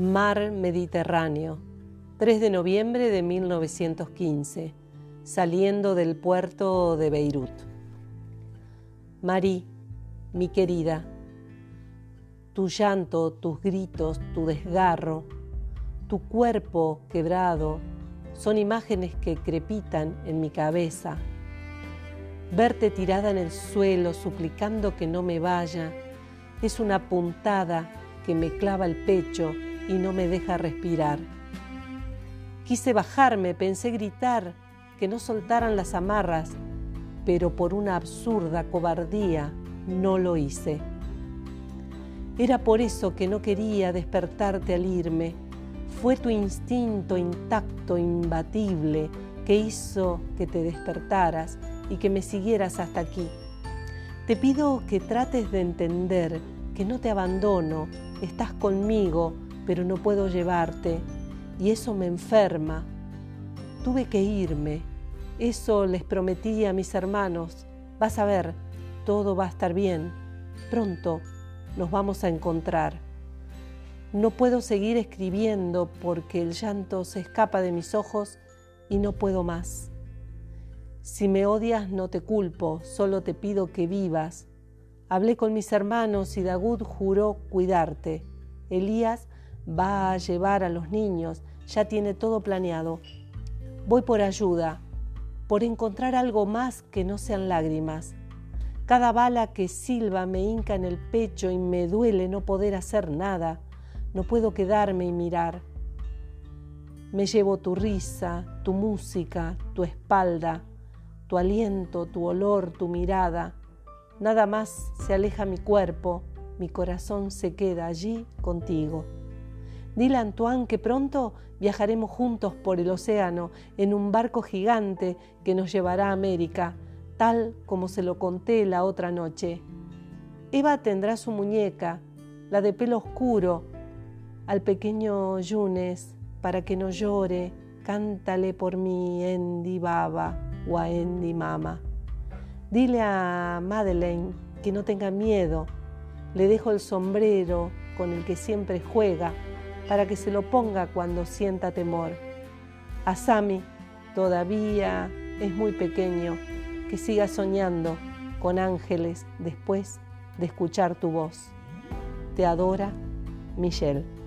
Mar Mediterráneo, 3 de noviembre de 1915, saliendo del puerto de Beirut. Marí, mi querida, tu llanto, tus gritos, tu desgarro, tu cuerpo quebrado, son imágenes que crepitan en mi cabeza. Verte tirada en el suelo suplicando que no me vaya es una puntada que me clava el pecho y no me deja respirar. Quise bajarme, pensé gritar, que no soltaran las amarras, pero por una absurda cobardía no lo hice. Era por eso que no quería despertarte al irme. Fue tu instinto intacto, imbatible, que hizo que te despertaras y que me siguieras hasta aquí. Te pido que trates de entender que no te abandono, estás conmigo, pero no puedo llevarte y eso me enferma. Tuve que irme. Eso les prometí a mis hermanos. Vas a ver, todo va a estar bien. Pronto nos vamos a encontrar. No puedo seguir escribiendo porque el llanto se escapa de mis ojos y no puedo más. Si me odias no te culpo, solo te pido que vivas. Hablé con mis hermanos y Dagud juró cuidarte. Elías va a llevar a los niños, ya tiene todo planeado. Voy por ayuda, por encontrar algo más que no sean lágrimas. Cada bala que silba me hinca en el pecho y me duele no poder hacer nada. No puedo quedarme y mirar. Me llevo tu risa, tu música, tu espalda, tu aliento, tu olor, tu mirada. Nada más se aleja mi cuerpo, mi corazón se queda allí contigo. Dile a Antoine que pronto viajaremos juntos por el océano en un barco gigante que nos llevará a América, tal como se lo conté la otra noche. Eva tendrá su muñeca, la de pelo oscuro, al pequeño Yunes, para que no llore, cántale por mí, Endi Baba o a Endi Mama. Dile a Madeleine que no tenga miedo, le dejo el sombrero con el que siempre juega para que se lo ponga cuando sienta temor. A Sami todavía es muy pequeño, que siga soñando con ángeles después de escuchar tu voz. Te adora, Michelle.